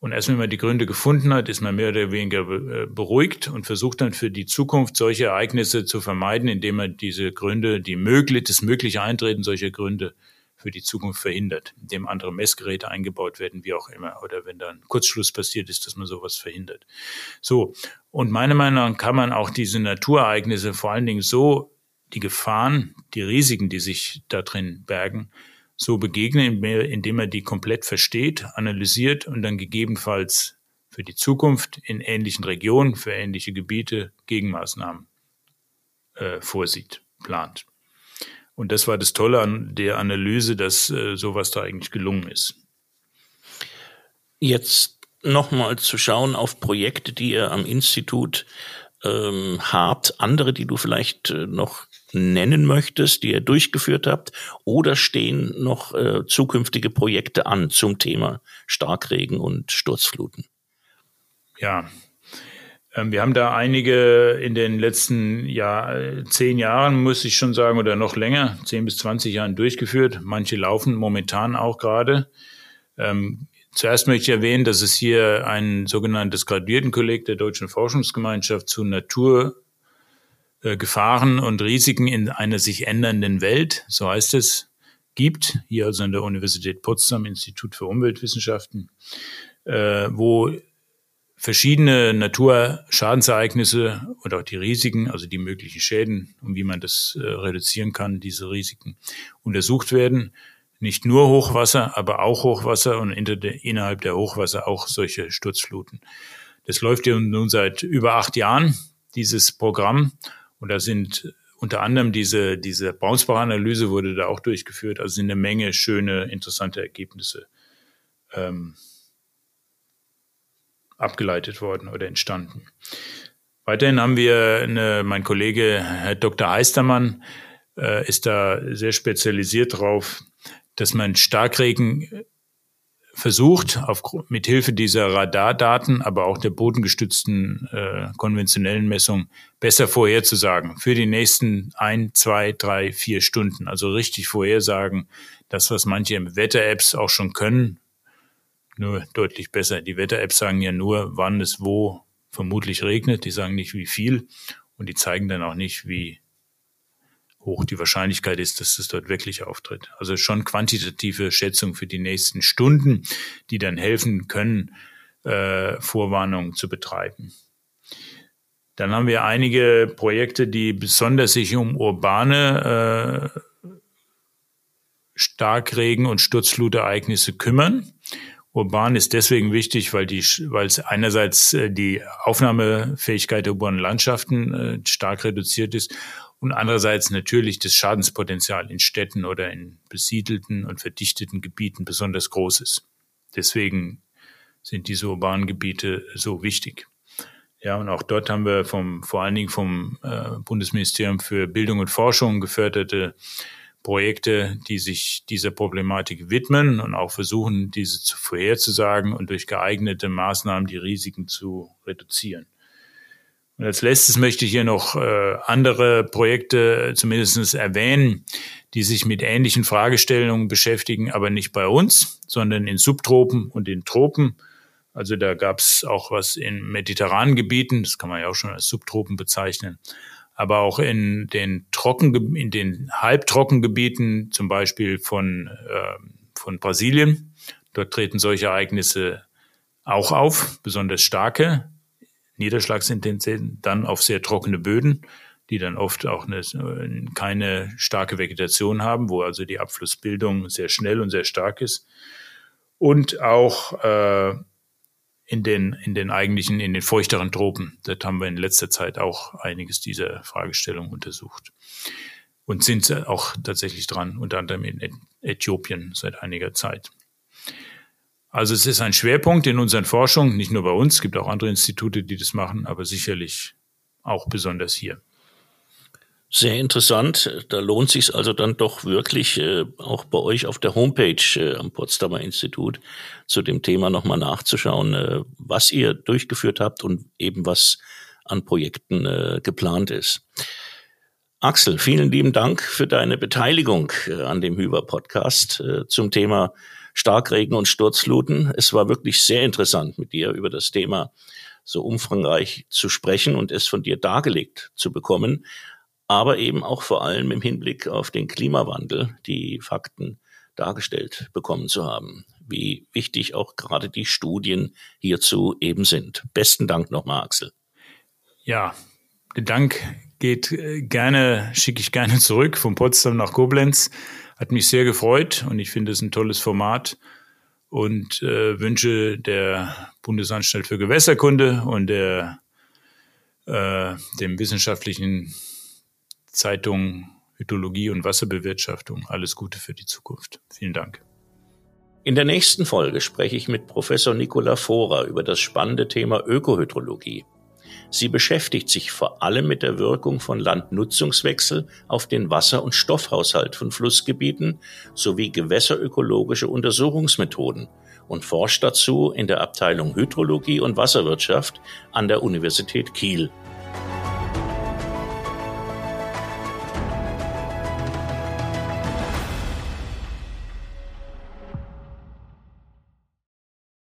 Und erst wenn man die Gründe gefunden hat, ist man mehr oder weniger äh, beruhigt und versucht dann für die Zukunft solche Ereignisse zu vermeiden, indem man diese Gründe, die möglich, das mögliche Eintreten solcher Gründe für die Zukunft verhindert, indem andere Messgeräte eingebaut werden, wie auch immer, oder wenn dann Kurzschluss passiert ist, dass man sowas verhindert. So. Und meiner Meinung nach kann man auch diese Naturereignisse vor allen Dingen so die Gefahren, die Risiken, die sich da drin bergen, so begegnen, indem er die komplett versteht, analysiert und dann gegebenenfalls für die Zukunft in ähnlichen Regionen, für ähnliche Gebiete Gegenmaßnahmen äh, vorsieht, plant. Und das war das Tolle an der Analyse, dass äh, sowas da eigentlich gelungen ist. Jetzt nochmal zu schauen auf Projekte, die ihr am Institut ähm, habt, andere, die du vielleicht äh, noch nennen möchtest, die ihr durchgeführt habt, oder stehen noch äh, zukünftige Projekte an zum Thema Starkregen und Sturzfluten? Ja, ähm, wir haben da einige in den letzten Jahr, zehn Jahren, muss ich schon sagen, oder noch länger, zehn bis zwanzig Jahren durchgeführt. Manche laufen momentan auch gerade. Ähm, zuerst möchte ich erwähnen, dass es hier ein sogenanntes Graduiertenkolleg der Deutschen Forschungsgemeinschaft zu Natur, Gefahren und Risiken in einer sich ändernden Welt, so heißt es, gibt, hier also an der Universität Potsdam, Institut für Umweltwissenschaften, äh, wo verschiedene Naturschadensereignisse und auch die Risiken, also die möglichen Schäden und wie man das äh, reduzieren kann, diese Risiken untersucht werden. Nicht nur Hochwasser, aber auch Hochwasser und innerhalb der Hochwasser auch solche Sturzfluten. Das läuft ja nun seit über acht Jahren, dieses Programm. Und da sind unter anderem diese, diese Braunsbach-Analyse wurde da auch durchgeführt. Also sind eine Menge schöne, interessante Ergebnisse ähm, abgeleitet worden oder entstanden. Weiterhin haben wir eine, mein Kollege Herr Dr. Heistermann äh, ist da sehr spezialisiert drauf, dass man Starkregen versucht, auf, mit Hilfe dieser Radardaten, aber auch der bodengestützten äh, konventionellen Messung besser vorherzusagen für die nächsten ein, zwei, drei, vier Stunden. Also richtig vorhersagen, das, was manche Wetter-Apps auch schon können, nur deutlich besser. Die Wetter-Apps sagen ja nur, wann es wo vermutlich regnet. Die sagen nicht, wie viel. Und die zeigen dann auch nicht, wie hoch die Wahrscheinlichkeit ist, dass es dort wirklich auftritt. Also schon quantitative Schätzung für die nächsten Stunden, die dann helfen können, äh, Vorwarnungen zu betreiben. Dann haben wir einige Projekte, die besonders sich um urbane äh, Starkregen- und Sturzflutereignisse kümmern. Urban ist deswegen wichtig, weil die, weil es einerseits äh, die Aufnahmefähigkeit der urbanen Landschaften äh, stark reduziert ist und andererseits natürlich das Schadenspotenzial in Städten oder in besiedelten und verdichteten Gebieten besonders groß ist. Deswegen sind diese urbanen Gebiete so wichtig. Ja, und auch dort haben wir vom, vor allen Dingen vom äh, Bundesministerium für Bildung und Forschung geförderte Projekte, die sich dieser Problematik widmen und auch versuchen, diese zu vorherzusagen und durch geeignete Maßnahmen die Risiken zu reduzieren. Und als letztes möchte ich hier noch äh, andere Projekte zumindest erwähnen, die sich mit ähnlichen Fragestellungen beschäftigen, aber nicht bei uns, sondern in Subtropen und in Tropen. Also da gab es auch was in mediterranen Gebieten, das kann man ja auch schon als Subtropen bezeichnen, aber auch in den Trocken, in den Halbtrockengebieten, zum Beispiel von, äh, von Brasilien. Dort treten solche Ereignisse auch auf, besonders starke. Niederschlagsintensität dann auf sehr trockene Böden, die dann oft auch eine, keine starke Vegetation haben, wo also die Abflussbildung sehr schnell und sehr stark ist. Und auch äh, in den, in den eigentlichen, in den feuchteren Tropen. Dort haben wir in letzter Zeit auch einiges dieser Fragestellungen untersucht. Und sind auch tatsächlich dran, unter anderem in Äthiopien seit einiger Zeit. Also es ist ein Schwerpunkt in unseren Forschungen, nicht nur bei uns, es gibt auch andere Institute, die das machen, aber sicherlich auch besonders hier. Sehr interessant. Da lohnt sich also dann doch wirklich äh, auch bei euch auf der Homepage äh, am Potsdamer Institut zu dem Thema nochmal nachzuschauen, äh, was ihr durchgeführt habt und eben was an Projekten geplant ist. Axel, vielen lieben Dank für deine Beteiligung an dem Hyber-Podcast äh, zum Thema Starkregen und Sturzfluten. Es war wirklich sehr interessant mit dir über das Thema so umfangreich zu sprechen und es von dir dargelegt zu bekommen aber eben auch vor allem im Hinblick auf den Klimawandel die Fakten dargestellt bekommen zu haben. Wie wichtig auch gerade die Studien hierzu eben sind. Besten Dank nochmal, Axel. Ja, der Dank geht äh, gerne, schicke ich gerne zurück von Potsdam nach Koblenz. Hat mich sehr gefreut und ich finde es ein tolles Format und äh, wünsche der Bundesanstalt für Gewässerkunde und der, äh, dem wissenschaftlichen Zeitung Hydrologie und Wasserbewirtschaftung. Alles Gute für die Zukunft. Vielen Dank. In der nächsten Folge spreche ich mit Professor Nicola Fora über das spannende Thema Ökohydrologie. Sie beschäftigt sich vor allem mit der Wirkung von Landnutzungswechsel auf den Wasser- und Stoffhaushalt von Flussgebieten sowie gewässerökologische Untersuchungsmethoden und forscht dazu in der Abteilung Hydrologie und Wasserwirtschaft an der Universität Kiel.